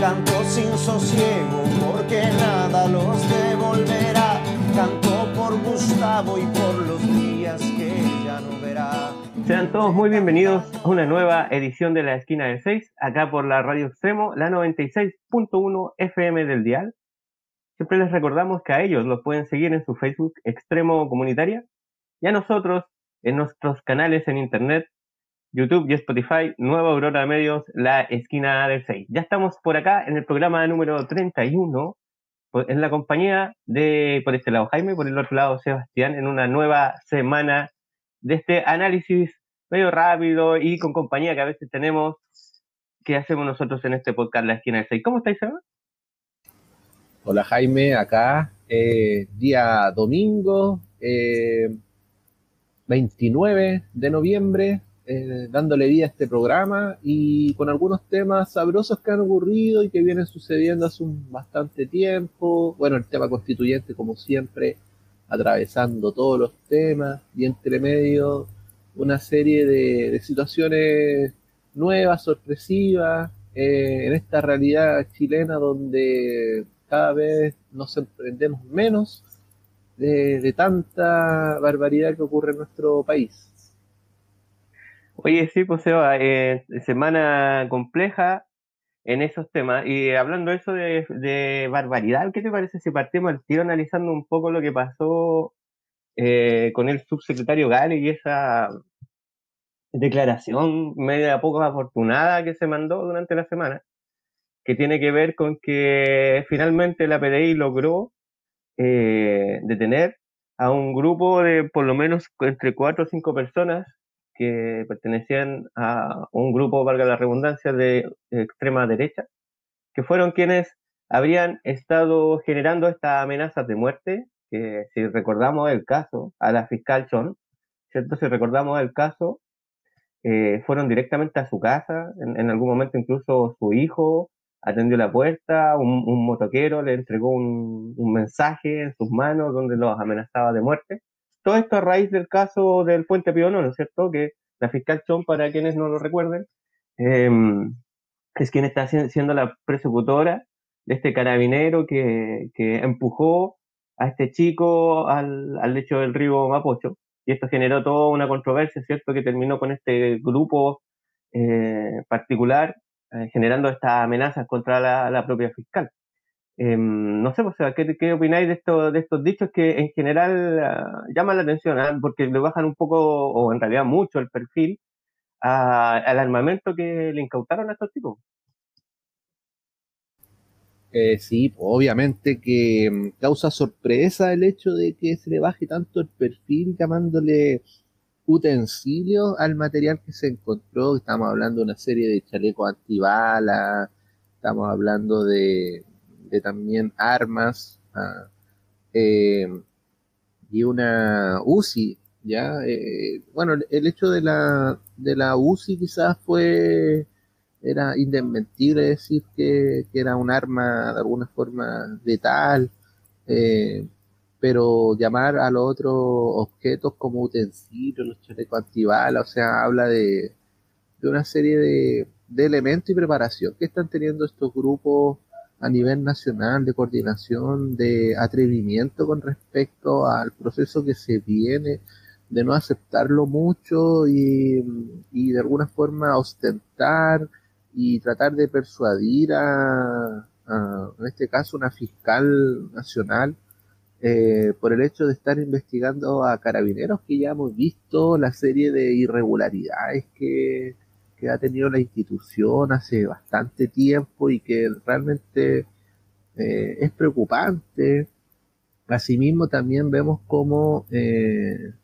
Canto sin sosiego porque nada los devolverá. Canto por Gustavo y por los días que ya no verá. Sean todos muy bienvenidos a una nueva edición de La Esquina del 6, acá por la Radio Extremo, la 96.1 FM del Dial. Siempre les recordamos que a ellos los pueden seguir en su Facebook Extremo Comunitaria y a nosotros en nuestros canales en Internet YouTube y Spotify, Nueva Aurora Medios, la esquina del 6. Ya estamos por acá en el programa número 31, pues, en la compañía de, por este lado Jaime, por el otro lado Sebastián, en una nueva semana de este análisis medio rápido y con compañía que a veces tenemos, que hacemos nosotros en este podcast La Esquina del 6. ¿Cómo estáis, Seba? Hola Jaime, acá, eh, día domingo, 29 eh, de noviembre, eh, dándole vida a este programa y con algunos temas sabrosos que han ocurrido y que vienen sucediendo hace un bastante tiempo. Bueno, el tema constituyente, como siempre, atravesando todos los temas y entre medio una serie de, situaciones nuevas, sorpresivas, eh, en esta realidad chilena donde cada vez nos emprendemos menos de tanta barbaridad que ocurre en nuestro país. Oye, sí, pues Seba, eh, semana compleja en esos temas. Y hablando eso de, barbaridad, ¿qué te parece si partimos el tiro analizando un poco lo que pasó eh, con el subsecretario Gale y esa declaración media poco afortunada que se mandó durante la semana, que tiene que ver con que finalmente la PDI logró eh, detener a un grupo de por lo menos entre cuatro o cinco personas que pertenecían a un grupo, valga la redundancia, de extrema derecha, que fueron quienes habrían estado generando estas amenazas de muerte, que si recordamos el caso, a la fiscal Chon, ¿cierto? Si recordamos el caso, eh, fueron directamente a su casa, en, algún momento incluso su hijo atendió la puerta, un, motoquero le entregó un, un, mensaje en sus manos donde los amenazaba de muerte todo esto a raíz del caso del puente Pío ¿no es cierto? Que la fiscal Chon, para quienes no lo recuerden, em, es quien está siendo la persecutora de este carabinero que, empujó a este chico al, lecho del río Mapocho. Y esto generó toda una controversia, ¿cierto? Que terminó con este grupo eh, particular eh, generando estas amenazas contra la propia fiscal. Em, no sé, pues, ¿qué, ¿qué, opináis de, esto, de estos dichos que en general ah, llaman la atención? ¿ah? Porque le bajan un poco, o en realidad mucho, el perfil al armamento que le incautaron a estos tipos. Eh, sí, obviamente que mm, causa sorpresa el hecho de que se le baje tanto el perfil llamándole utensilios al material que se encontró. Estamos hablando de una serie de chalecos antibalas, estamos hablando de, de también armas ah, eh, y una UCI, ¿ya? Eh, bueno, el hecho de la, de la UCI quizás fue, era indesmentible decir que, era un arma de alguna forma letal, eh, pero llamar a los otros objetos como utensilios, los chalecos antibalas, o sea, habla de, de una serie de, de elementos y preparación que están teniendo estos grupos a nivel nacional de coordinación, de atrevimiento con respecto al proceso que se viene, de no aceptarlo mucho y, de alguna forma ostentar y tratar de persuadir a, en este caso, una fiscal nacional eh, por el hecho de estar investigando a carabineros que ya hemos visto la serie de irregularidades que, que ha tenido la institución hace bastante tiempo y que realmente eh, es preocupante. Asimismo, también vemos cómo eh,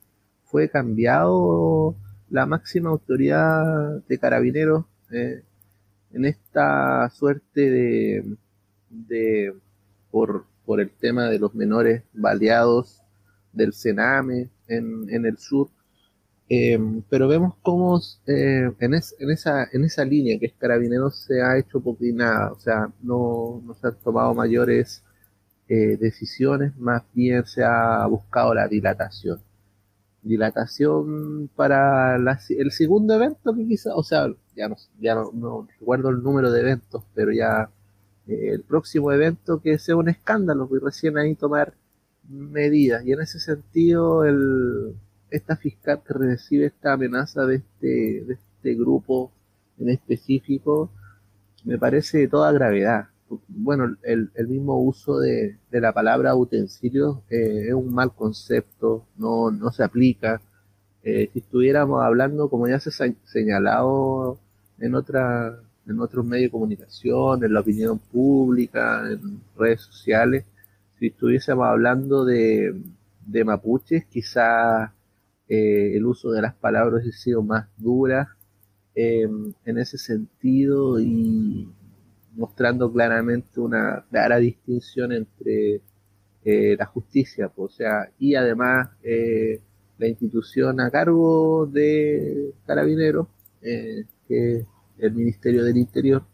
fue cambiado la máxima autoridad de carabineros eh, en esta suerte de, de por, por el tema de los menores baleados del Sename en, en el sur. Eh, pero vemos cómo eh, en, en, esa, en esa línea que es Carabineros se ha hecho poco y nada, o sea, no, se han tomado mayores eh, decisiones, más bien se ha buscado la dilatación. Dilatación para el segundo evento que quizá, o sea, ya no, recuerdo el número de eventos, pero ya el próximo evento que sea un escándalo, y recién ahí tomar medidas. Y en ese sentido, el, esta fiscal que recibe esta amenaza de este, de este grupo en específico, me parece de toda gravedad. Bueno, el, mismo uso de, la palabra utensilios eh, es un mal concepto, no, no se aplica. Eh, si estuviéramos hablando, como ya se ha señalado en, otra, en otros medios de comunicación, en la opinión pública, en redes sociales, si estuviésemos hablando de, de mapuches, quizás eh, el uso de las palabras ha sido más dura eh, en ese sentido y mostrando claramente una clara distinción entre eh, la justicia, o sea, y además la institución a cargo de carabineros, que es el Ministerio del Interior,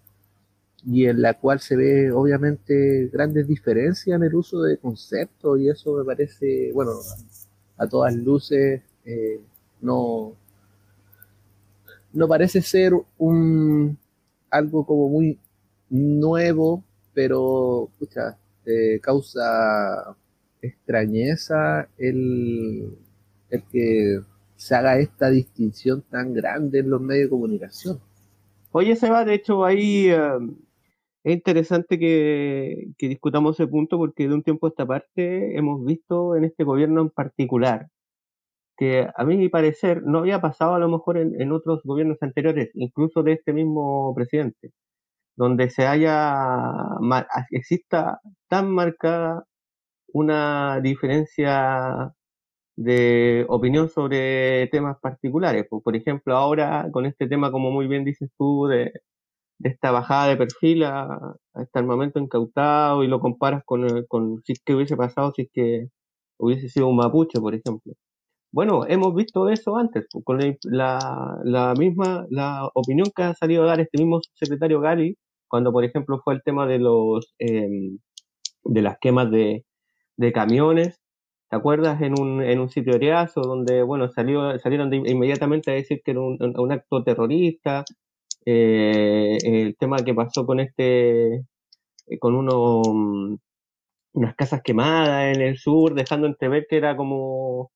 y en la cual se ve obviamente grandes diferencias en el uso de conceptos y eso me parece, bueno, a todas luces eh, no, no parece ser un algo como muy nuevo, pero pucha, causa extrañeza el, el que se haga esta distinción tan grande en los medios de comunicación. Oye, Seba, de hecho, ahí eh, es interesante que, que, discutamos ese punto porque de un tiempo a esta parte hemos visto en este gobierno en particular que a mí, mi parecer, no había pasado a lo mejor en, otros gobiernos anteriores, incluso de este mismo presidente, donde se haya, exista tan marcada una diferencia de opinión sobre temas particulares. Por ejemplo, ahora con este tema, como muy bien dices tú, de, esta bajada de perfil a, hasta el momento incautado y lo comparas con, con si es que hubiese pasado, si es que hubiese sido un mapuche, por ejemplo. Bueno, hemos visto eso antes, con la, misma la opinión que ha salido a dar este mismo secretario Gali, cuando por ejemplo fue el tema de los em, de las quemas de, camiones, ¿te acuerdas? En un, en un sitio de donde bueno, salió, salieron inmediatamente a decir que era un, acto terrorista, eh, el tema que pasó con este, eh, con uno, mm, unas casas quemadas en el sur, dejando entrever que era como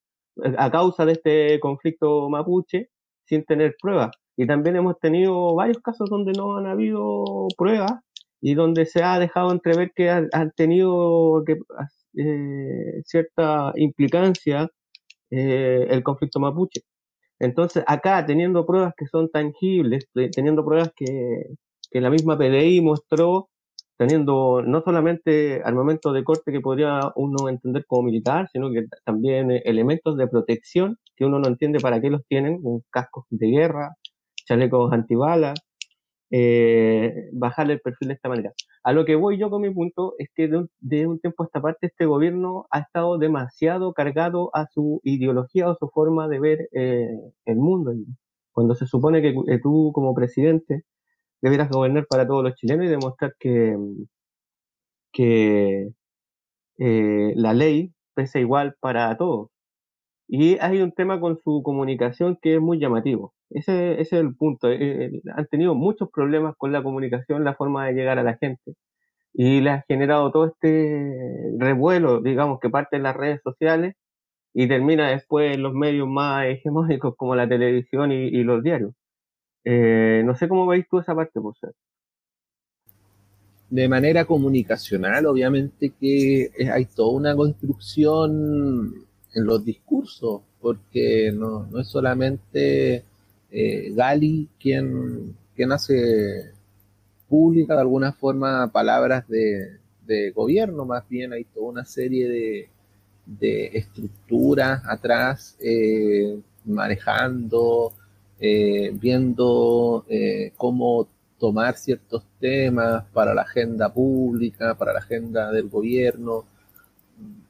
a causa de este conflicto mapuche sin tener pruebas. Y también hemos tenido varios casos donde no han habido pruebas y donde se ha dejado entrever que han, tenido eh, cierta implicancia eh, el conflicto mapuche. Entonces, acá, teniendo pruebas que son tangibles, teniendo pruebas que, que la misma PDI mostró teniendo no solamente al momento de corte que podría uno entender como militar, sino que también elementos de protección que uno no entiende para qué los tienen, cascos de guerra, chalecos antibalas, eh, bajarle el perfil de esta manera. A lo que voy yo con mi punto es que de un, tiempo a esta parte este gobierno ha estado demasiado cargado a su ideología o su forma de ver eh, el mundo. Cuando se supone que tú como presidente debieras gobernar para todos los chilenos y demostrar que, que eh, la ley pesa igual para todos. Y hay un tema con su comunicación que es muy llamativo. Ese, es el punto. Eh, eh, han tenido muchos problemas con la comunicación, la forma de llegar a la gente. Y le ha generado todo este revuelo, digamos, que parte en las redes sociales y termina después en los medios más hegemónicos como la televisión y los diarios. Eh, no sé cómo veis tú esa parte, ser. De manera comunicacional, obviamente que hay toda una construcción en los discursos, porque no, es solamente eh, Gali quien, quien hace pública de alguna forma palabras de, gobierno, más bien hay toda una serie de, de estructuras atrás manejando, eh, viendo eh, cómo tomar ciertos temas para la agenda pública, para la agenda del gobierno,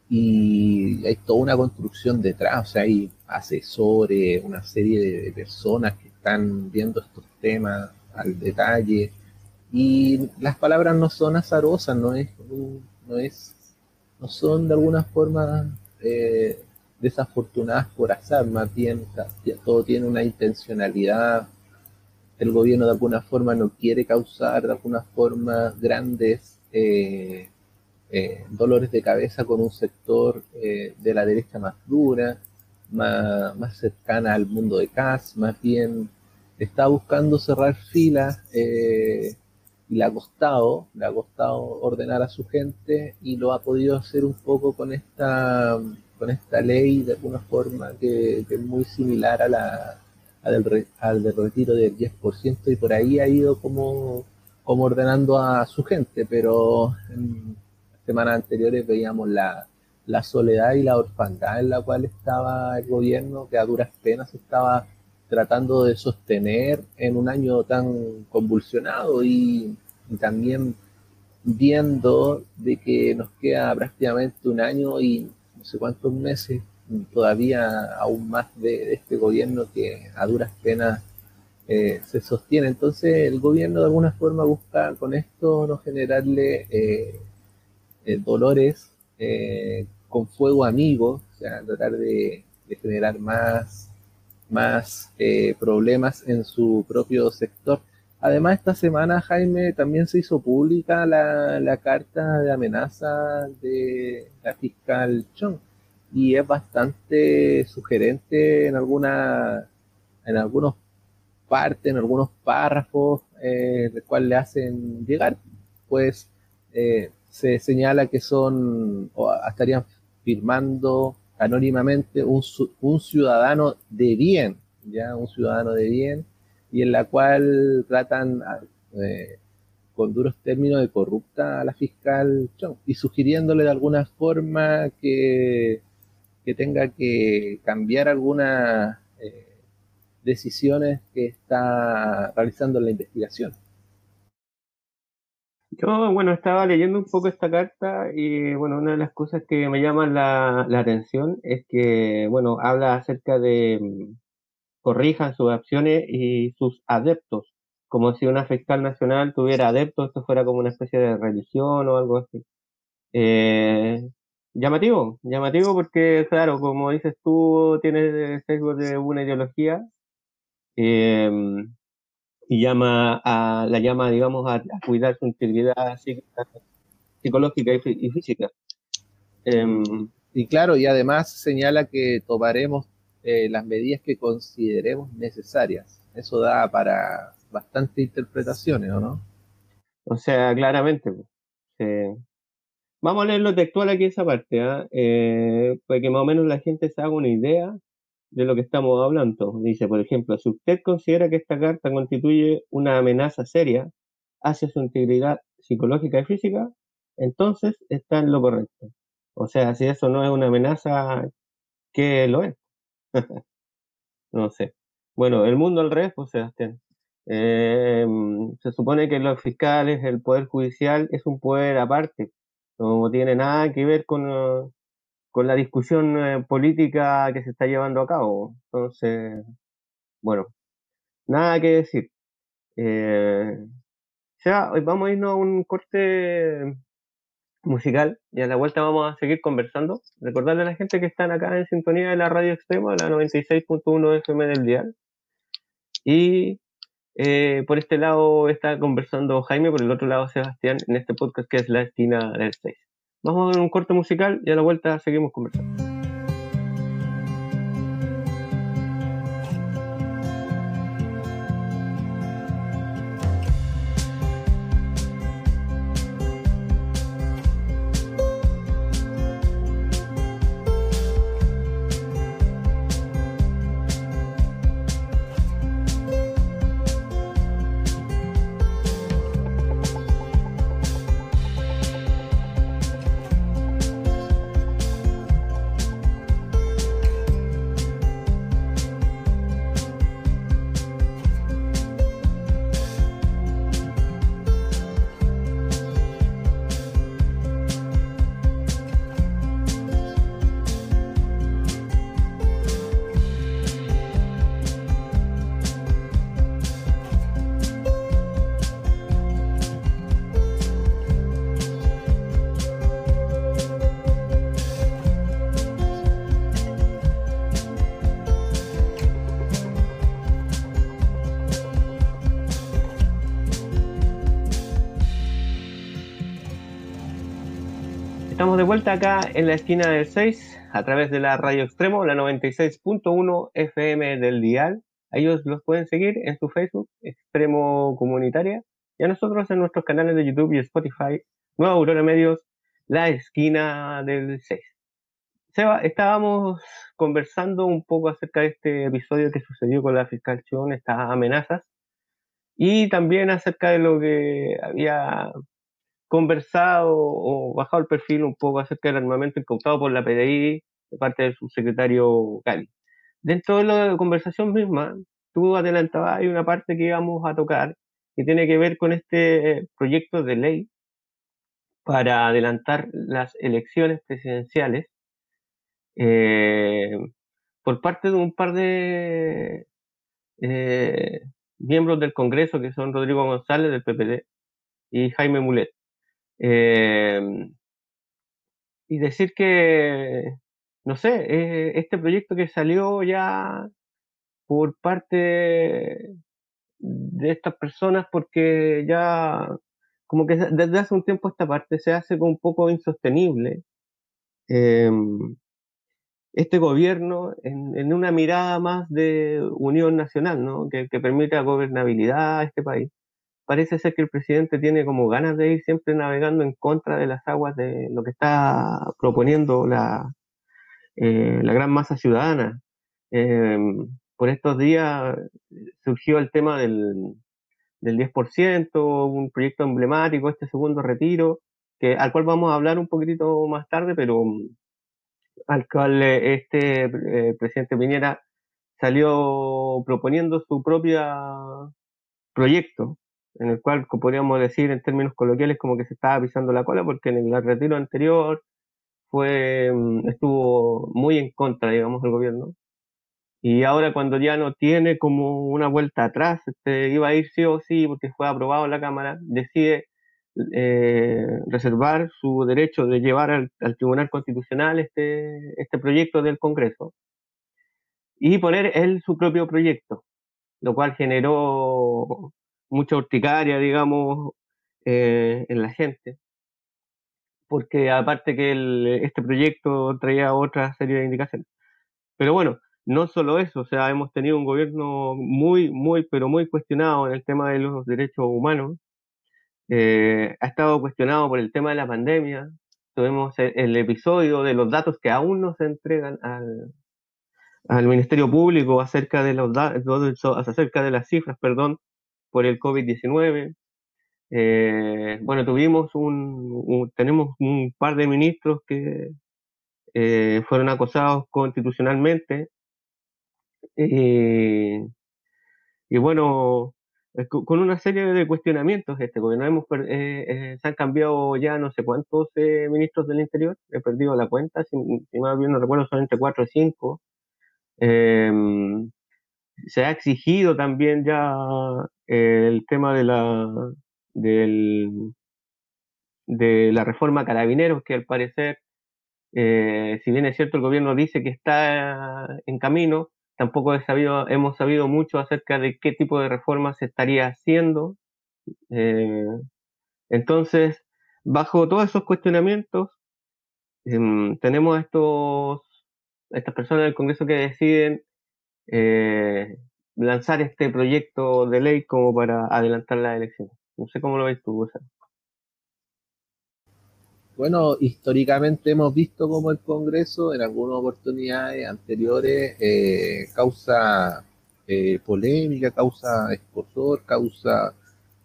y hay toda una construcción detrás, o sea, hay asesores, una serie de personas que están viendo estos temas al detalle, y las palabras no son azarosas, no es, no es, no son de alguna forma eh, desafortunadas por azar, más bien todo tiene una intencionalidad. El gobierno de alguna forma no quiere causar de alguna forma grandes eh, eh, dolores de cabeza con un sector de la derecha más dura, más, más, cercana al mundo de CAS, más bien está buscando cerrar filas y le ha costado, le ha costado ordenar a su gente y lo ha podido hacer un poco con esta, con esta ley de alguna forma que, es muy similar a la, del, al del retiro del 10% y por ahí ha ido como, como ordenando a su gente, pero en semanas anteriores veíamos la, la soledad y la orfandad en la cual estaba el gobierno, que a duras penas estaba tratando de sostener en un año tan convulsionado y, también viendo de que nos queda prácticamente un año y no sé cuántos meses todavía aún más de, este gobierno que a duras penas eh, se sostiene. Entonces el gobierno de alguna forma busca con esto no generarle eh, eh, dolores con fuego amigo, o sea, tratar de generar más más problemas en su propio sector. Además, esta semana, Jaime, también se hizo pública la, carta de amenaza de la fiscal Chong. Y es bastante sugerente en alguna en algunos partes, en algunos párrafos, eh, cual le hacen llegar, pues eh, se señala que son o estarían firmando anónimamente un, un ciudadano de bien, ya un ciudadano de bien, y en la cual tratan eh, con duros términos de corrupta a la fiscal Chong y sugiriéndole de alguna forma que, que tenga que cambiar algunas eh, decisiones que está realizando en la investigación. Yo, bueno, estaba leyendo un poco esta carta y, bueno, una de las cosas que me llama la, la atención es que, bueno, habla acerca de corrijan sus acciones y sus adeptos, como si una fiscal nacional tuviera adeptos, esto fuera como una especie de religión o algo así. Eh, llamativo, llamativo porque, claro, como dices tú, tienes sesgo de una ideología. Eh, y llama a, la llama, digamos, a, cuidar su integridad psicológica y, física. Em, y claro, y además señala que tomaremos eh, las medidas que consideremos necesarias. Eso da para bastantes interpretaciones, ¿o no? O sea, claramente. Vamos a leer lo textual aquí esa parte, ¿ah? eh, para que más o menos la gente se haga una idea de lo que estamos hablando. Dice, por ejemplo, si usted considera que esta carta constituye una amenaza seria hacia su integridad psicológica y física, entonces está en lo correcto. O sea, si eso no es una amenaza, ¿qué lo es? no sé. Bueno, el mundo al revés, pues Sebastián. Eh, se supone que los fiscales, el poder judicial es un poder aparte, no tiene nada que ver con, con la discusión eh, política que se está llevando a cabo. Entonces, bueno, nada que decir. Eh, ya, hoy vamos a irnos a un corte musical y a la vuelta vamos a seguir conversando. Recordarle a la gente que están acá en sintonía de la radio extrema, la 96.1 FM del dial. Y eh, por este lado está conversando Jaime, por el otro lado Sebastián, en este podcast que es La Esquina del 6. Vamos a ver un corte musical y a la vuelta seguimos conversando. De vuelta acá en la esquina del 6 a través de la radio extremo, la 96.1 FM del dial. Ellos los pueden seguir en su Facebook, Extremo Comunitaria, y a nosotros en nuestros canales de YouTube y Spotify, Nueva Aurora Medios, la esquina del 6. Seba, estábamos conversando un poco acerca de este episodio que sucedió con la fiscal Chon, estas amenazas, y también acerca de lo que había conversado o bajado el perfil un poco acerca del armamento incautado por la PDI de parte del subsecretario Cali. Dentro de la conversación misma, tú adelantabas, hay una parte que íbamos a tocar que tiene que ver con este proyecto de ley para adelantar las elecciones presidenciales eh, por parte de un par de eh, miembros del Congreso que son Rodrigo González del PPD y Jaime Mulet. Eh, y decir que, no sé, este proyecto que salió ya por parte de estas personas porque ya como que desde hace un tiempo esta parte se hace un poco insostenible. Em, este gobierno en, una mirada más de unión nacional, ¿no? que, que permita gobernabilidad a este país. Parece ser que el presidente tiene como ganas de ir siempre navegando en contra de las aguas de lo que está proponiendo la, eh, la gran masa ciudadana. Em, por estos días surgió el tema del, del 10%, un proyecto emblemático, este segundo retiro, que, al cual vamos a hablar un poquitito más tarde, pero al cual eh, este eh, presidente Piñera salió proponiendo su propio proyecto, en el cual podríamos decir en términos coloquiales como que se estaba pisando la cola, porque en el retiro anterior fue mm, estuvo muy en contra, digamos, del gobierno. Y ahora cuando ya no tiene como una vuelta atrás, este, iba a ir sí o sí porque fue aprobado en la Cámara, decide eh, reservar su derecho de llevar al, Tribunal Constitucional este, este proyecto del Congreso y poner él su propio proyecto, lo cual generó mucha urticaria, digamos, eh, en la gente, porque aparte que este proyecto traía otra serie de indicaciones. Pero bueno, no solo eso, o sea, hemos tenido un gobierno muy, muy, pero muy cuestionado en el tema de los derechos humanos, eh, ha estado cuestionado por el tema de la pandemia. Tuvimos el, episodio de los datos que aún no se entregan al, al Ministerio Público acerca de los acerca de las cifras, perdón, por el COVID-19. Eh, bueno, tuvimos un, tenemos un par de ministros que eh, fueron acosados constitucionalmente. y bueno, con una serie de cuestionamientos este gobierno. Hemos, eh, eh, se han cambiado ya no sé cuántos eh, ministros del Interior, he perdido la cuenta, si, más bien no recuerdo, son entre 4 y 5. Em, se ha exigido también ya el tema de la, del, de la reforma carabineros, que al parecer, si bien es cierto el gobierno dice que está en camino, tampoco hemos sabido mucho acerca de qué tipo de reforma se estaría haciendo. Eh, entonces, bajo todos esos cuestionamientos, em, tenemos estos, estas personas del Congreso que deciden eh, lanzar este proyecto de ley como para adelantar las elecciones. No sé cómo lo ves tú, Gonzalo. Bueno, históricamente hemos visto cómo el Congreso en algunas oportunidades anteriores eh, causa eh, polémica, causa escosor, causa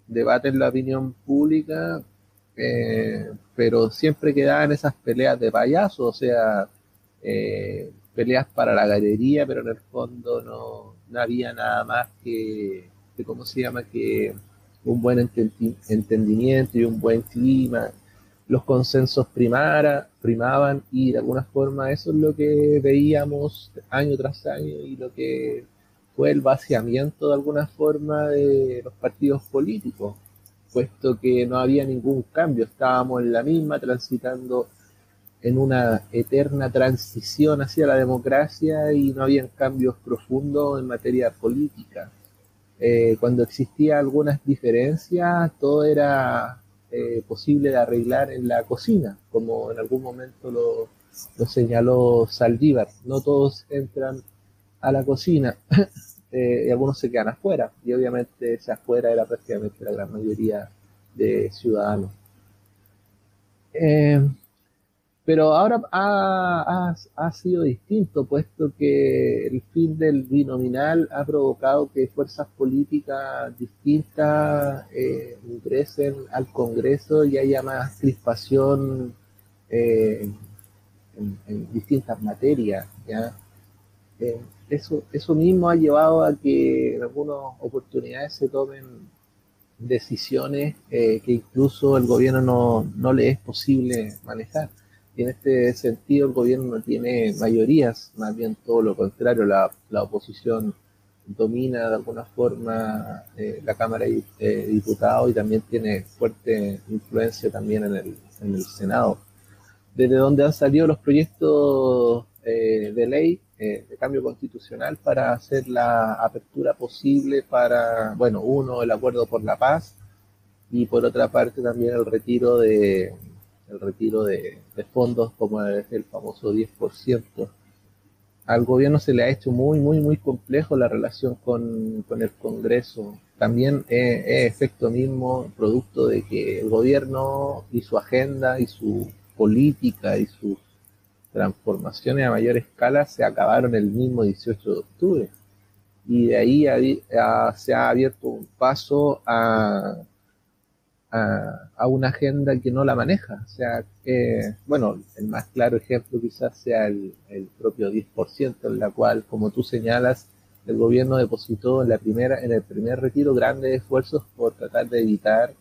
debate en la opinión pública, eh, pero siempre quedaban esas peleas de payaso, o sea, peleas para la galería, pero en el fondo no, no había nada más que, que, ¿cómo se llama?, que un buen entendimiento y un buen clima los consensos primara, primaban y de alguna forma eso es lo que veíamos año tras año y lo que fue el vaciamiento de alguna forma de los partidos políticos, puesto que no había ningún cambio, estábamos en la misma transitando en una eterna transición hacia la democracia y no habían cambios profundos en materia política. Eh, cuando existía algunas diferencias, todo era eh, posible de arreglar en la cocina, como en algún momento lo, señaló Saldívar. No todos entran a la cocina eh, y algunos se quedan afuera, y obviamente ese afuera era prácticamente la gran mayoría de ciudadanos. Pero ahora ha, ha, sido distinto, puesto que el fin del binominal ha provocado que fuerzas políticas distintas eh, ingresen al Congreso y haya más crispación eh, en, distintas materias. ¿ya? Eh, eso, eso mismo ha llevado a que en algunas oportunidades se tomen decisiones que incluso el gobierno no, no le es posible manejar en este sentido el gobierno no tiene mayorías, más bien todo lo contrario, la, oposición domina de alguna forma eh, la Cámara de Diputados y también tiene fuerte influencia también en el, en el Senado. Desde donde han salido los proyectos eh, de ley eh, de cambio constitucional para hacer la apertura posible para, bueno, uno, el acuerdo por la paz y por otra parte también el retiro de, el retiro de, fondos como es el famoso 10%. Al gobierno se le ha hecho muy, muy, muy complejo la relación con, el Congreso. También es, efecto mismo, producto de que el gobierno y su agenda y su política y sus transformaciones a mayor escala se acabaron el mismo 18 de octubre. Y de ahí se ha abierto un paso a, a, una agenda que no la maneja. O sea, bueno, el más claro ejemplo quizás sea el, propio 10%, en la cual, como tú señalas, el gobierno depositó en, la primera, en el primer retiro grandes esfuerzos por tratar de evitar,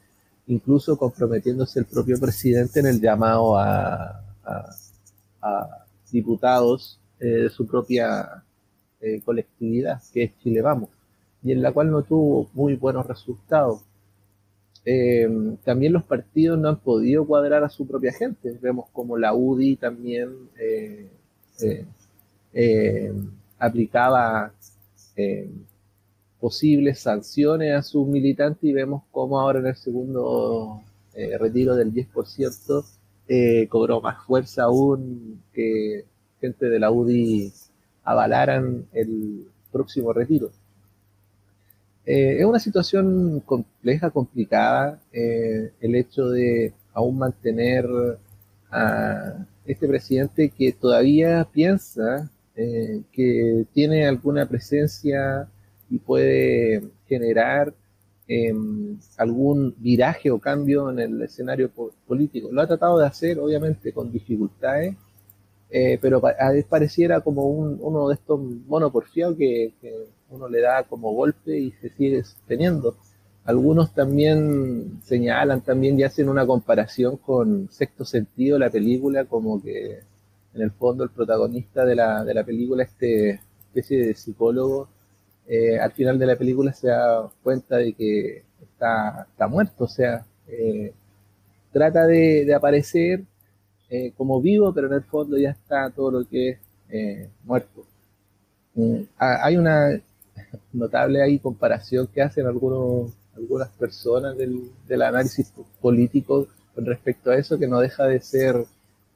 incluso comprometiéndose el propio presidente en el llamado a, diputados eh, de su propia eh, colectividad, que es Chile Vamos, y en la cual no tuvo muy buenos resultados eh, también los partidos no han podido cuadrar a su propia gente. Vemos como la UDI también eh, eh, aplicaba posibles sanciones a sus militantes y vemos como ahora en el segundo retiro del 10% cobró más fuerza aún que gente de la UDI avalaran el próximo retiro. Eh, es una situación compleja, complicada, eh, el hecho de aún mantener a este presidente que todavía piensa eh, que tiene alguna presencia y puede generar em, algún viraje o cambio en el escenario político. Lo ha tratado de hacer, obviamente, con dificultades, pero pareciera como uno de estos monoporfiados que, que uno le da como golpe y se sigue teniendo. Algunos también señalan también y hacen una comparación con sexto sentido la película, como que en el fondo el protagonista de la, de la película, este especie de psicólogo, eh, al final de la película se da cuenta de que está, está muerto, o sea, eh, trata de, aparecer eh, como vivo, pero en el fondo ya está todo lo que es muerto. Mm, hay una notable ahí comparación que hacen algunos, algunas personas del, del análisis político con respecto a eso, que no deja de ser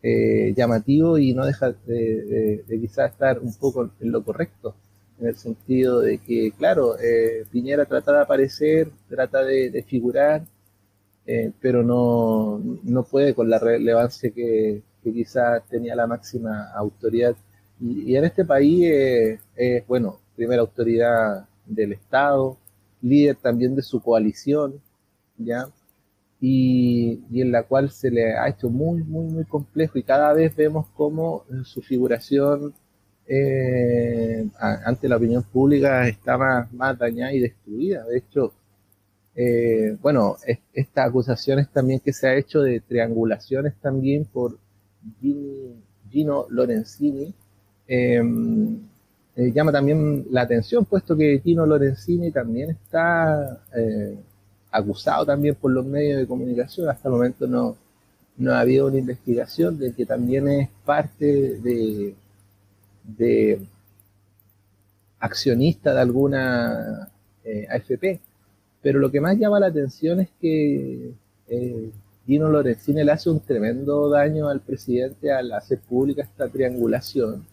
eh, llamativo y no deja de, quizás estar un poco en lo correcto, en el sentido de que, claro, eh, Piñera trata de aparecer, trata de, figurar, eh, pero no, no, puede con la relevancia que, que quizás tenía la máxima autoridad. Y, y en este país, bueno, primera autoridad del Estado, líder también de su coalición, ¿ya? Y, en la cual se le ha hecho muy, muy, muy complejo y cada vez vemos cómo su figuración eh, ante la opinión pública está más, dañada y destruida. De hecho, eh, bueno, estas acusaciones también que se ha hecho de triangulaciones también por Gino Lorenzini, eh, eh, llama también la atención, puesto que Tino Lorenzini también está eh, acusado también por los medios de comunicación. Hasta el momento no, no ha habido una investigación de que también es parte de, de accionista de alguna eh, AFP. Pero lo que más llama la atención es que Gino Lorenzini le hace un tremendo daño al presidente al hacer pública esta triangulación,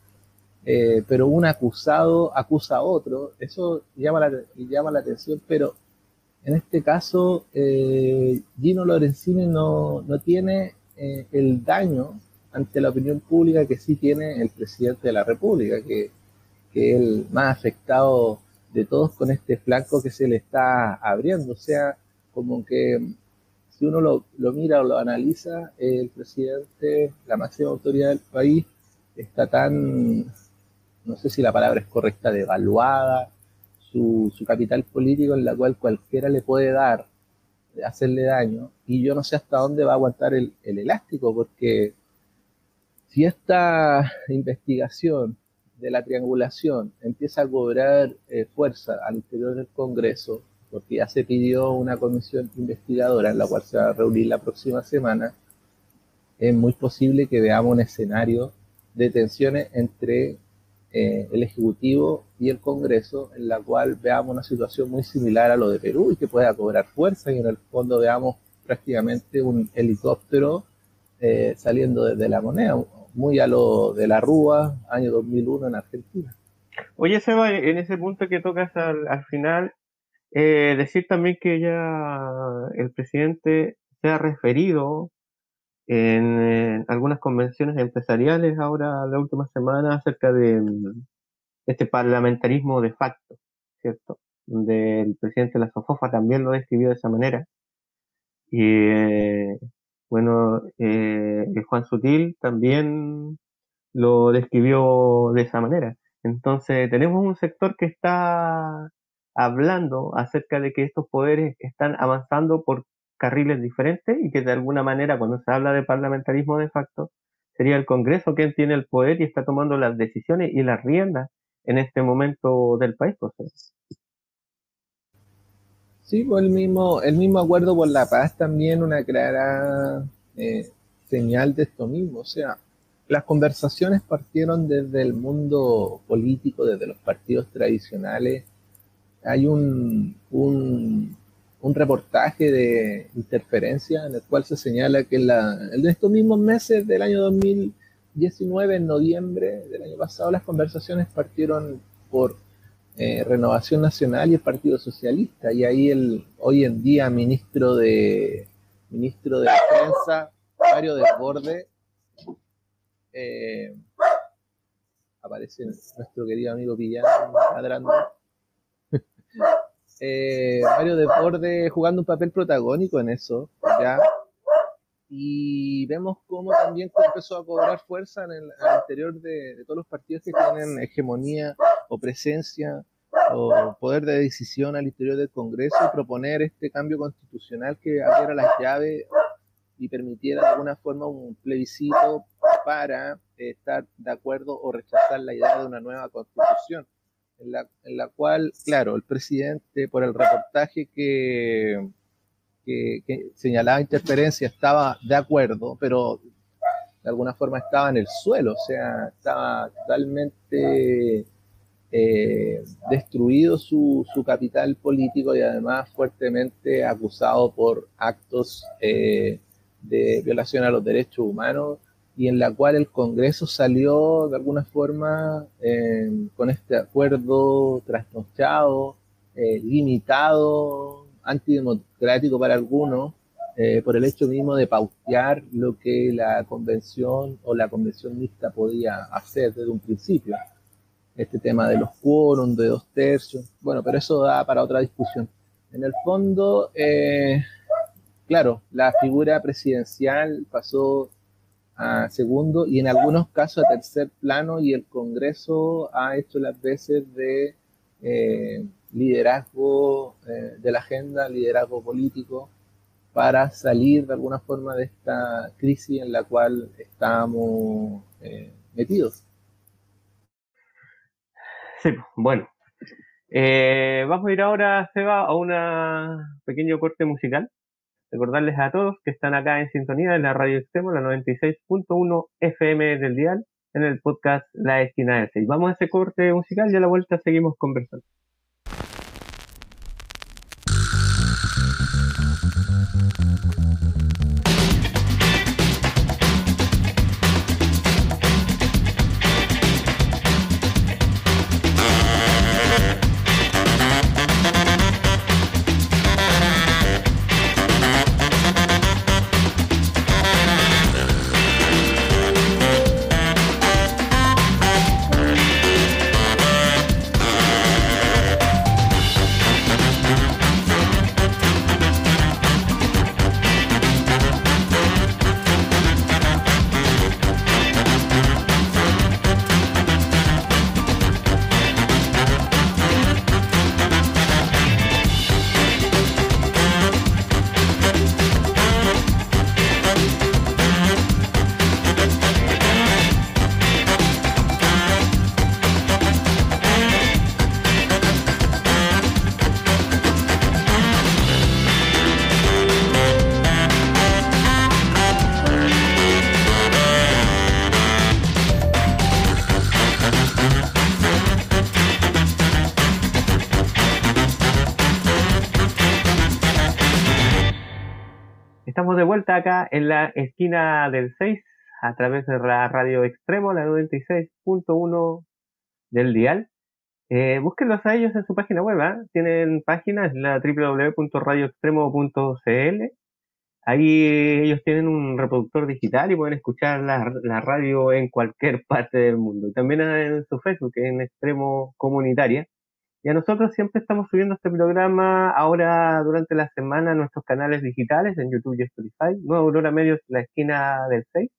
eh, pero un acusado acusa a otro, eso llama la, llama la atención, pero en este caso eh, Gino Lorenzini no, no tiene eh, el daño ante la opinión pública que sí tiene el presidente de la República, que, que es el más afectado de todos con este flanco que se le está abriendo. O sea, como que si uno lo, lo mira o lo analiza, el presidente, la máxima autoridad del país, está tan, no sé si la palabra es correcta, devaluada, su, capital político en la cual cualquiera le puede dar, hacerle daño, y yo no sé hasta dónde va a aguantar el, el elástico, porque si esta investigación de la triangulación empieza a cobrar eh, fuerza al interior del Congreso, porque ya se pidió una comisión investigadora en la cual se va a reunir la próxima semana, es muy posible que veamos un escenario de tensiones entre eh, el Ejecutivo y el Congreso, en la cual veamos una situación muy similar a lo de Perú y que pueda cobrar fuerza y en el fondo veamos prácticamente un helicóptero eh, saliendo desde la moneda, muy a lo de la Rúa, año 2001 en Argentina. Oye, Seba, en ese punto que tocas al, al final, eh, decir también que ya el presidente se ha referido en, en algunas convenciones empresariales ahora la última semana acerca de mm, este parlamentarismo de facto, ¿cierto? Donde el presidente de la Sofofa también lo describió de esa manera. Y eh, bueno, eh, Juan Sutil también lo describió de esa manera. Entonces, tenemos un sector que está hablando acerca de que estos poderes están avanzando por carriles diferentes y que de alguna manera cuando se habla de parlamentarismo de facto sería el Congreso quien tiene el poder y está tomando las decisiones y las riendas en este momento del país. Pues. Sí, pues el mismo, el mismo acuerdo por la paz también una clara eh, señal de esto mismo. O sea, las conversaciones partieron desde el mundo político, desde los partidos tradicionales. Hay un, un, un reportaje de interferencia en el cual se señala que en, la, en estos mismos meses del año 2019, en noviembre del año pasado, las conversaciones partieron por eh, Renovación Nacional y el Partido Socialista. Y ahí el hoy en día ministro de ministro de Defensa, Mario Desborde, eh, aparece nuestro querido amigo Pillán ladrando. eh, Mario Desborde jugando un papel protagónico en eso, ¿ya? Y vemos cómo también empezó a cobrar fuerza en el, interior de, de todos los partidos que tienen hegemonía o presencia o poder de decisión al interior del Congreso y proponer este cambio constitucional que abriera las llaves y permitiera de alguna forma un plebiscito para estar de acuerdo o rechazar la idea de una nueva constitución, en la, en la cual, claro, el presidente, por el reportaje que, que, señalaba interferencia, estaba de acuerdo, pero de alguna forma estaba en el suelo, o sea, estaba totalmente eh, destruido su, su, capital político y además fuertemente acusado por actos eh, de violación a los derechos humanos y en la cual el Congreso salió de alguna forma eh, con este acuerdo trasnochado, eh, limitado, antidemocrático para algunos, eh, por el hecho mismo de pautear lo que la convención o la convención mixta podía hacer desde un principio. Este tema de los quórum, de dos tercios, bueno, pero eso da para otra discusión. En el fondo, eh, claro, la figura presidencial pasó a segundo y en algunos casos a tercer plano y el Congreso ha hecho las veces de eh, liderazgo eh, de la agenda, liderazgo político para salir de alguna forma de esta crisis en la cual estamos eh, metidos. Sí, bueno. Vamos a ir ahora, Seba, a un pequeño corte musical. Recordarles a todos que están acá en sintonía en la radio extremo, la 96.1 FM del dial, en el podcast La Esquina de 6. Vamos a ese corte musical y a la vuelta seguimos conversando. Vuelta acá en la esquina del 6 a través de la radio extremo, la 96.1 del dial. Eh, búsquenlos a ellos en su página web, ¿eh? tienen página, la www.radioextremo.cl. Ahí ellos tienen un reproductor digital y pueden escuchar la, la, radio en cualquier parte del mundo. También en su Facebook, en Extremo Comunitaria. Y a nosotros siempre estamos subiendo este programa ahora durante la semana en nuestros canales digitales, en YouTube y Spotify. Nueva Aurora Medios, la esquina del 6.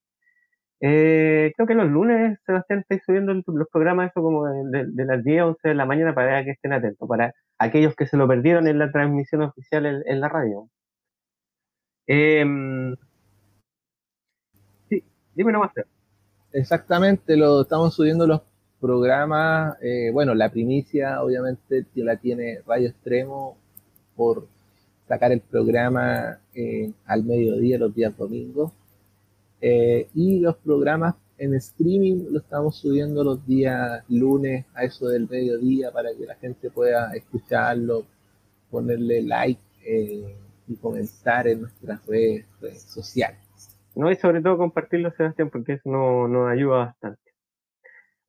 Eh, creo que los lunes, Sebastián, estáis subiendo los programas eso como de, las 10 11 de la mañana para que estén atentos, para aquellos que se lo perdieron en la transmisión oficial en, la radio. Em, sí, dime nomás. Exactamente, lo estamos subiendo los programa, eh, bueno, la primicia obviamente la tiene Radio Extremo por sacar el programa eh, al mediodía los días domingos. Eh, y los programas en streaming lo estamos subiendo los días lunes a eso del mediodía para que la gente pueda escucharlo, ponerle like y comentar en nuestras redes, sociales. No, y sobre todo compartirlo, Sebastián, porque eso nos ayuda bastante.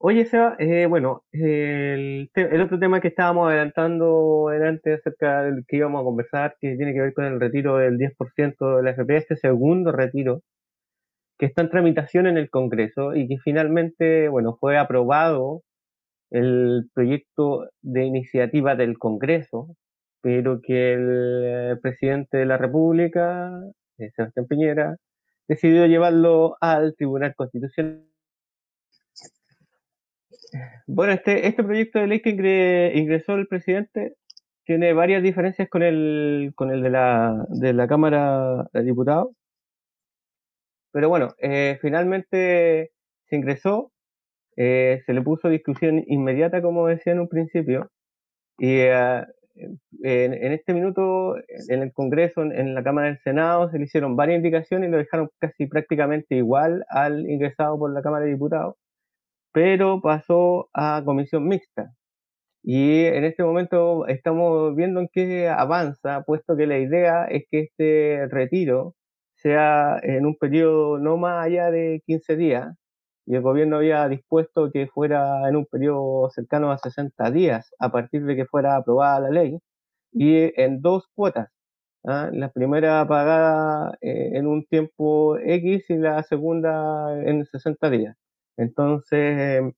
Oye, Seba, eh, bueno, el, otro tema que estábamos adelantando delante acerca del que íbamos a conversar, que tiene que ver con el retiro del 10% de la FP, este segundo retiro, que está en tramitación en el Congreso y que finalmente, bueno, fue aprobado el proyecto de iniciativa del Congreso, pero que el presidente de la República, eh, Sebastián Piñera, decidió llevarlo al Tribunal Constitucional bueno, este, este proyecto de ley que ingresó el presidente tiene varias diferencias con el, con el de, la, de la Cámara de Diputados. Pero bueno, eh, finalmente se ingresó, eh, se le puso discusión inmediata, como decía en un principio, y eh, en, en, este minuto en el Congreso, en, la Cámara del Senado, se le hicieron varias indicaciones y lo dejaron casi prácticamente igual al ingresado por la Cámara de Diputados pero pasó a comisión mixta. Y en este momento estamos viendo en qué avanza, puesto que la idea es que este retiro sea en un periodo no más allá de 15 días, y el gobierno había dispuesto que fuera en un periodo cercano a 60 días a partir de que fuera aprobada la ley, y en dos cuotas. ¿ah? La primera pagada eh, en un tiempo X y la segunda en 60 días. Entonces,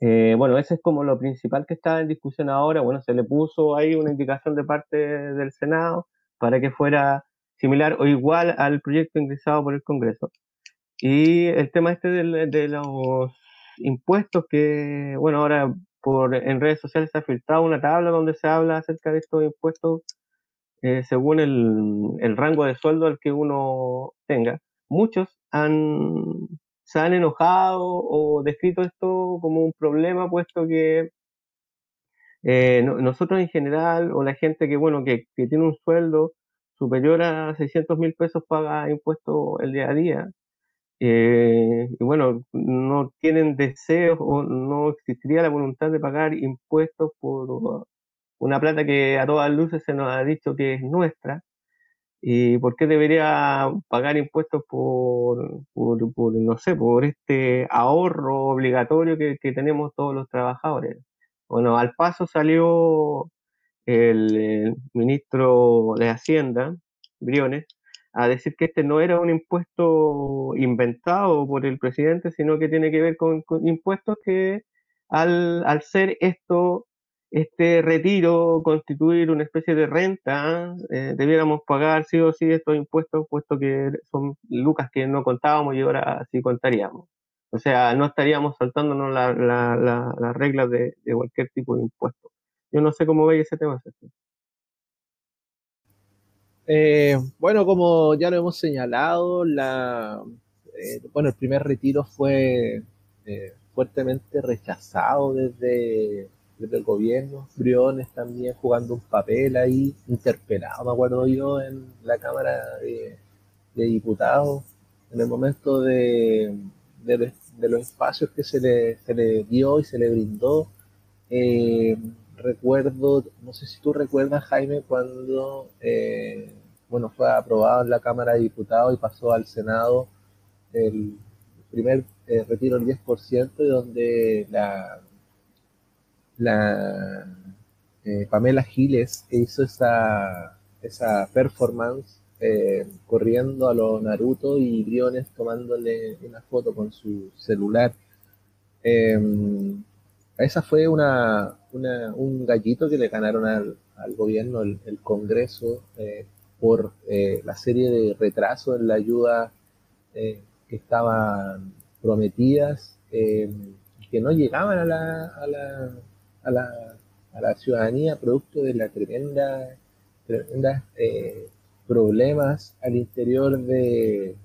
eh, bueno, ese es como lo principal que está en discusión ahora. Bueno, se le puso ahí una indicación de parte del Senado para que fuera similar o igual al proyecto ingresado por el Congreso. Y el tema este de, los impuestos que, bueno, ahora por en redes sociales se ha filtrado una tabla donde se habla acerca de estos impuestos eh, según el, el rango de sueldo al que uno tenga. Muchos han se han enojado o descrito esto como un problema, puesto que eh, nosotros en general, o la gente que, bueno, que, tiene un sueldo superior a 600 mil pesos paga impuestos el día a día. Eh, y bueno, no tienen deseos o no existiría la voluntad de pagar impuestos por una plata que a todas luces se nos ha dicho que es nuestra. ¿Y por qué debería pagar impuestos por, por, no sé, por este ahorro obligatorio que, tenemos todos los trabajadores? Bueno, al paso salió el, ministro de Hacienda, Briones, a decir que este no era un impuesto inventado por el presidente, sino que tiene que ver con, con impuestos que al, al ser esto este retiro constituir una especie de renta, eh, debiéramos pagar sí o sí estos impuestos, puesto que son lucas que no contábamos y ahora sí contaríamos. O sea, no estaríamos saltándonos las la, reglas de, cualquier tipo de impuesto. Yo no sé cómo veis ese tema, eh, bueno, como ya lo hemos señalado, la, eh, bueno, el primer retiro fue fuertemente rechazado desde desde el gobierno, Briones también jugando un papel ahí, interpelado, me acuerdo yo, en la Cámara de, Diputados, en el momento de, de, los espacios que se le, se le, dio y se le brindó. Eh, recuerdo, no sé si tú recuerdas, Jaime, cuando, eh, bueno, fue aprobado en la Cámara de Diputados y pasó al Senado el primer eh, retiro del 10% y donde la, la eh, Pamela Giles hizo esa, esa performance eh, corriendo a los Naruto y Briones tomándole una foto con su celular. Em, esa fue una, un gallito que le ganaron al, gobierno, el, Congreso, eh, por la serie de retrasos en la ayuda que estaban prometidas, em, que no llegaban a la, a la, a la, a la ciudadanía producto de la tremenda, tremenda problemas al interior de,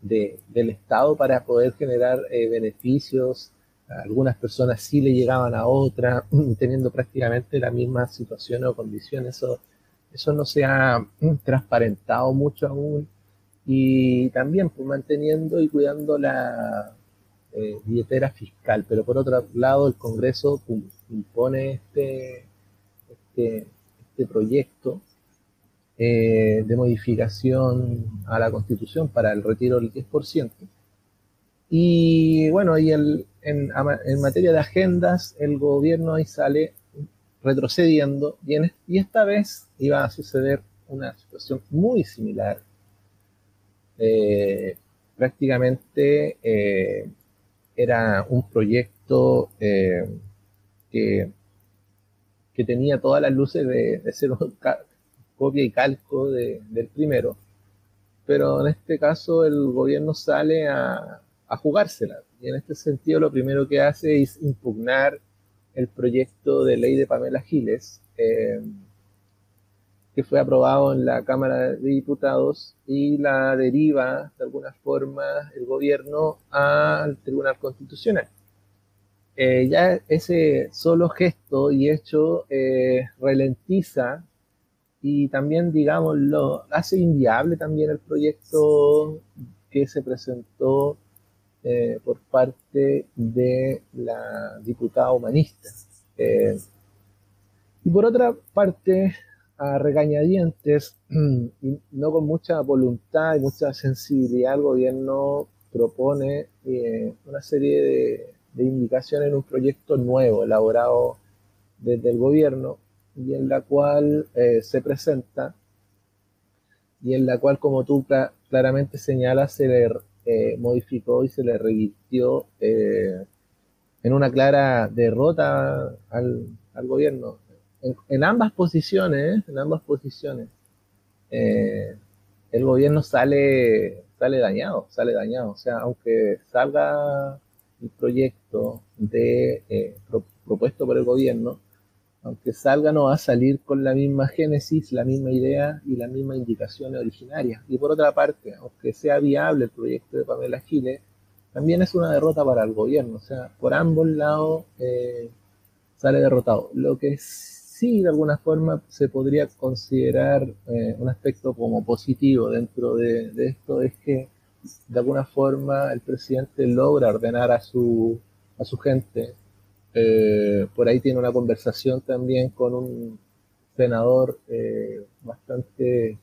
del Estado para poder generar eh, beneficios. Algunas personas sí le llegaban a otras, teniendo prácticamente la misma situación o condición. Eso, eso no se ha mm, transparentado mucho aún. Y también pues, manteniendo y cuidando la eh, billetera fiscal. Pero por otro lado, el Congreso impone este, este, este proyecto eh, de modificación a la Constitución para el retiro del 10%. Y bueno, y en, en, materia de agendas, el gobierno ahí sale retrocediendo y, y esta vez iba a suceder una situación muy similar. Eh, prácticamente era un proyecto que, que, tenía todas las luces de, de ser un, copia y calco del primero, pero en este caso el gobierno sale a, jugársela. Y en este sentido lo primero que hace es impugnar el proyecto de ley de Pamela Giles, eh, que fue aprobado en la Cámara de Diputados y la deriva de alguna forma el gobierno al Tribunal Constitucional. Eh, ya ese solo gesto y hecho eh, ralentiza y también, digamos, lo hace inviable también el proyecto que se presentó eh, por parte de la diputada humanista. Eh, y por otra parte, a regañadientes, y no con mucha voluntad y mucha sensibilidad, el gobierno propone eh, una serie de, indicaciones en un proyecto nuevo elaborado desde el gobierno y en la cual eh, se presenta y en la cual, como tú claramente señalas, se le eh, modificó y se le revirtió eh, en una clara derrota al, gobierno. En, ambas posiciones, en ambas posiciones, el gobierno sale, sale dañado, sale dañado. O sea, aunque salga el proyecto de, propuesto por el gobierno, aunque salga, no va a salir con la misma génesis, la misma idea y las mismas indicaciones originarias. Y por otra parte, aunque sea viable el proyecto de Pamela Giles, también es una derrota para el gobierno. O sea, por ambos lados eh, sale derrotado. Lo que sí, de alguna forma, se podría considerar eh, un aspecto como positivo dentro de, esto es que, de alguna forma, el presidente logra ordenar a su, a su gente eh, por ahí tiene una conversación también con un senador eh, bastante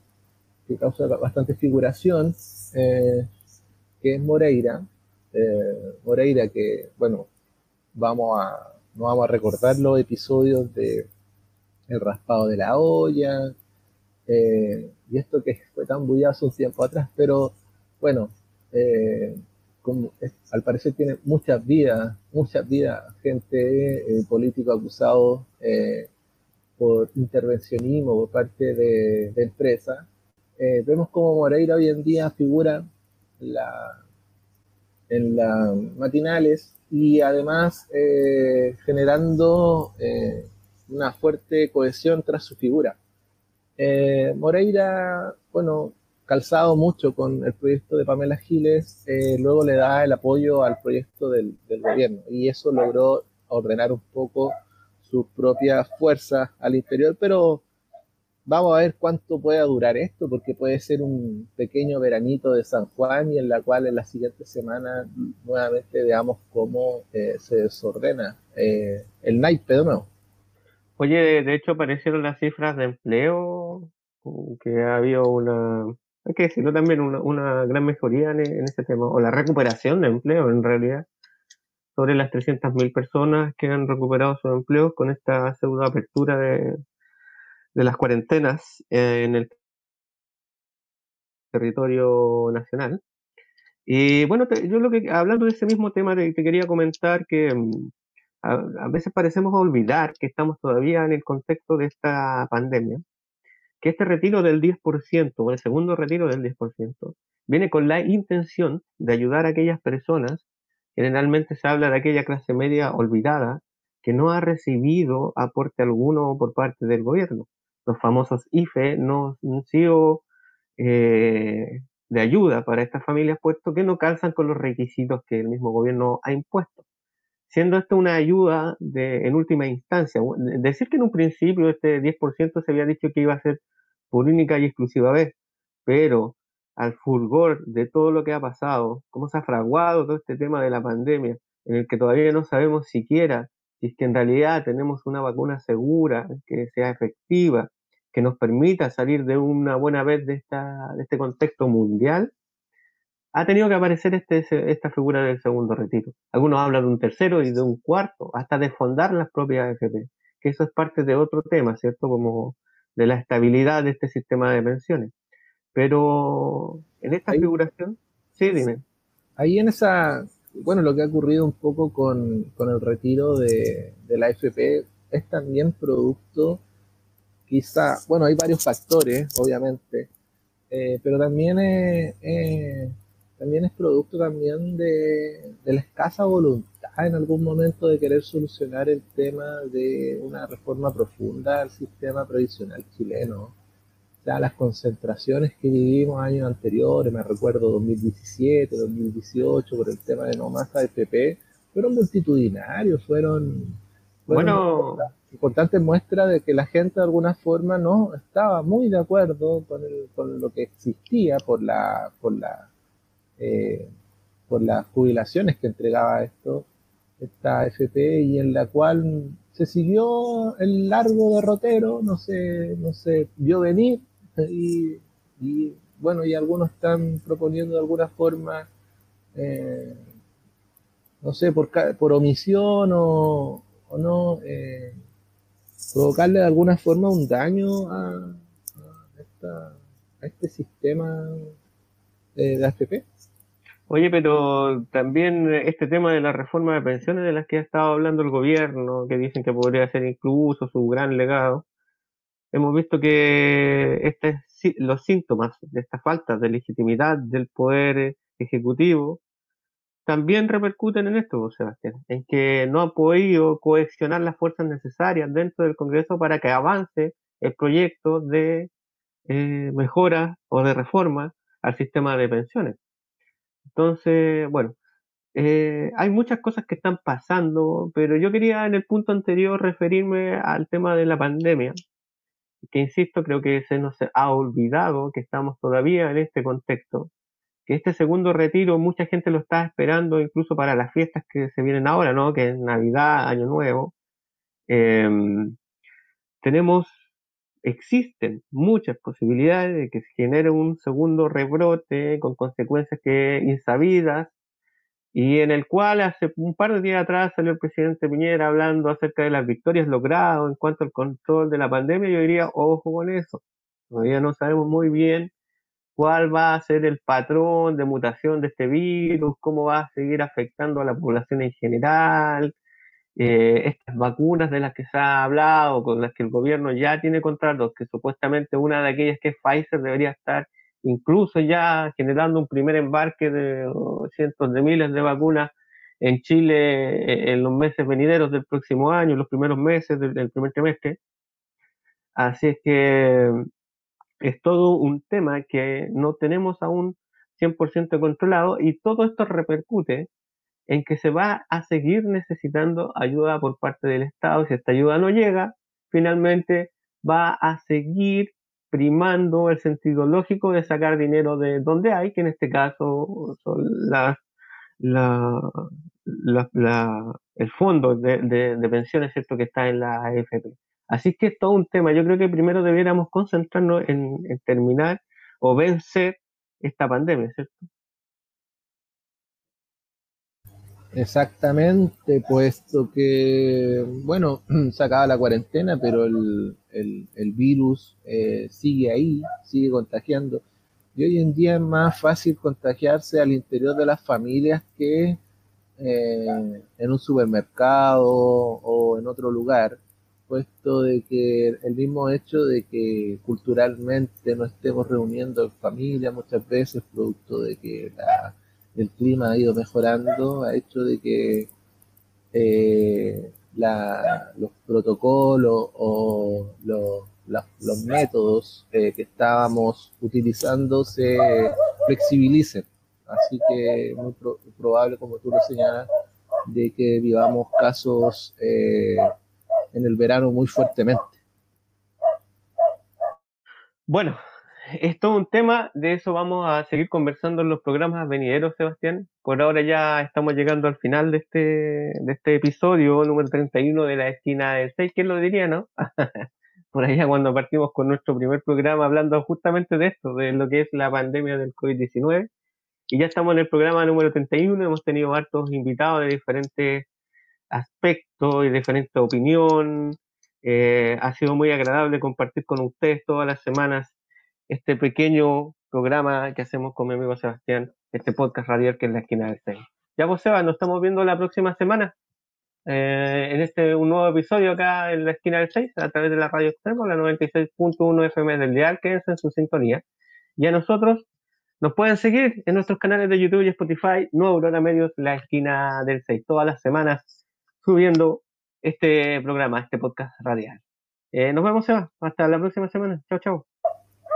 que causa bastante figuración, que es Moreira. Moreira que, bueno, vamos a, no vamos a recordar los episodios de el raspado de la olla, y esto que fue tan bullazo un tiempo atrás, pero bueno, como al parecer tiene muchas vidas, muchas vidas, gente eh, político acusado eh, por intervencionismo por parte de, empresas. Eh, vemos como Moreira hoy en día figura en las matinales y además generando una fuerte cohesión tras su figura. Moreira, bueno, calzado mucho con el proyecto de Pamela Giles, eh, luego le da el apoyo al proyecto del, gobierno y eso logró ordenar un poco sus propias fuerzas al interior, pero vamos a ver cuánto puede durar esto, porque puede ser un pequeño veranito de San Juan y en la cual en la siguiente semana nuevamente veamos cómo eh, se desordena eh, el naipe de nuevo. Oye, de hecho aparecieron las cifras de empleo que ha habido una, hay que decirlo también, una, gran mejoría en, en, ese tema, o la recuperación de empleo en realidad, sobre las 300.000 personas que han recuperado sus empleos con esta pseudo apertura de, las cuarentenas en el territorio nacional. Y bueno, yo lo que, hablando de ese mismo tema, te, quería comentar que mm, a, veces parecemos olvidar que estamos todavía en el contexto de esta pandemia, que este retiro del 10%, o el segundo retiro del 10%, viene con la intención de ayudar a aquellas personas, generalmente se habla de aquella clase media olvidada, que no ha recibido aporte alguno por parte del gobierno. Los famosos IFE no han sido eh, de ayuda para estas familias, puesto que no calzan con los requisitos que el mismo gobierno ha impuesto. Siendo esto una ayuda de, en última instancia. Decir que en un principio este 10% se había dicho que iba a ser por única y exclusiva vez, pero al fulgor de todo lo que ha pasado, cómo se ha fraguado todo este tema de la pandemia, en el que todavía no sabemos siquiera si es que en realidad tenemos una vacuna segura, que sea efectiva, que nos permita salir de una buena vez de, esta, de este contexto mundial, ha tenido que aparecer este, esta figura del segundo retiro. Algunos hablan de un tercero y de un cuarto, hasta de fondar las propias AFP, que eso es parte de otro tema, ¿cierto? Como de la estabilidad de este sistema de pensiones. Pero en esta figuración, sí, dime. Ahí en esa, bueno, lo que ha ocurrido un poco con, con el retiro de, de la AFP es también producto quizá, bueno, hay varios factores, obviamente, eh, pero también es, también es producto también de, la escasa voluntad en algún momento de querer solucionar el tema de una reforma profunda del sistema previsional chileno. O sea, las concentraciones que vivimos años anteriores, me recuerdo 2017, 2018, por el tema de no más AFP, fueron multitudinarios, fueron... bueno, importante muestra de que la gente de alguna forma no estaba muy de acuerdo con, el, con lo que existía por la por la eh, por las jubilaciones que entregaba esto esta FP y en la cual se siguió el largo derrotero no se no se vio venir y, bueno y algunos están proponiendo de alguna forma eh, no sé por, por omisión o, o no eh, provocarle de alguna forma un daño a, este sistema de AFP. Oye, pero también este tema de la reforma de pensiones de las que ha estado hablando el gobierno, que dicen que podría ser incluso su gran legado, hemos visto que este, los síntomas de esta falta de legitimidad del poder ejecutivo también repercuten en esto, Sebastián, en que no ha podido cohesionar las fuerzas necesarias dentro del Congreso para que avance el proyecto de eh, mejora o de reforma al sistema de pensiones. Entonces, bueno, eh, hay muchas cosas que están pasando, pero yo quería en el punto anterior referirme al tema de la pandemia, que insisto, creo que se nos ha olvidado que estamos todavía en este contexto que este segundo retiro mucha gente lo está esperando incluso para las fiestas que se vienen ahora, ¿no? Que es Navidad, Año Nuevo. Em, tenemos, existen muchas posibilidades de que se genere un segundo rebrote con consecuencias que insabidas y en el cual hace un par de días atrás salió el presidente Piñera hablando acerca de las victorias logradas en cuanto al control de la pandemia, yo diría, ojo con eso. Todavía no sabemos muy bien cuál va a ser el patrón de mutación de este virus, cómo va a seguir afectando a la población en general, eh, estas vacunas de las que se ha hablado, con las que el gobierno ya tiene contratos, que supuestamente una de aquellas que es Pfizer debería estar incluso ya generando un primer embarque de cientos de miles de vacunas en Chile eh, en los meses venideros del próximo año, los primeros meses del primer trimestre. Así es que es todo un tema que no tenemos aún 100% controlado y todo esto repercute en que se va a seguir necesitando ayuda por parte del Estado. Si esta ayuda no llega, finalmente va a seguir primando el sentido lógico de sacar dinero de donde hay, que en este caso son las, el fondo de, pensiones, ¿cierto?, que está en la AFP. Así que es todo un tema. Yo creo que primero debiéramos concentrarnos en, terminar o vencer esta pandemia, ¿cierto? Exactamente, puesto que, bueno, se acaba la cuarentena, pero el, virus eh, sigue ahí, sigue contagiando. Y hoy en día es más fácil contagiarse al interior de las familias que eh, en un supermercado o en otro lugar, puesto de que el mismo hecho de que culturalmente no estemos reuniendo en familia muchas veces, producto de que el clima ha ido mejorando, ha hecho de que eh, los protocolos o los métodos eh, que estábamos utilizando se flexibilicen. Así que es muy probable, como tú lo señalas, de que vivamos casos eh, en el verano muy fuertemente. Bueno, es todo un tema, de eso vamos a seguir conversando en los programas venideros, Sebastián. Por ahora ya estamos llegando al final de este, de este episodio número 31 de la esquina del 6, ¿quién lo diría, no? por allá cuando partimos con nuestro primer programa hablando justamente de esto, de lo que es la pandemia del COVID-19. Y ya estamos en el programa número 31, hemos tenido hartos invitados de diferentes aspectos y diferente opinión. Eh, ha sido muy agradable compartir con ustedes todas las semanas este pequeño programa que hacemos con mi amigo Sebastián, este podcast radial que es la esquina del 6. Ya vos, Seba, nos estamos viendo la próxima semana. Eh, en este un nuevo episodio acá en la esquina del 6 a través de la radio extremo, la 96.1 FM del dial, quédense en su sintonía. Y a nosotros nos pueden seguir en nuestros canales de YouTube y Spotify, Nuevo Aurora Medios, la esquina del 6, todas las semanas subiendo este programa, este podcast radial. Eh, nos vemos, Seba. Hasta la próxima semana. Chao, chao.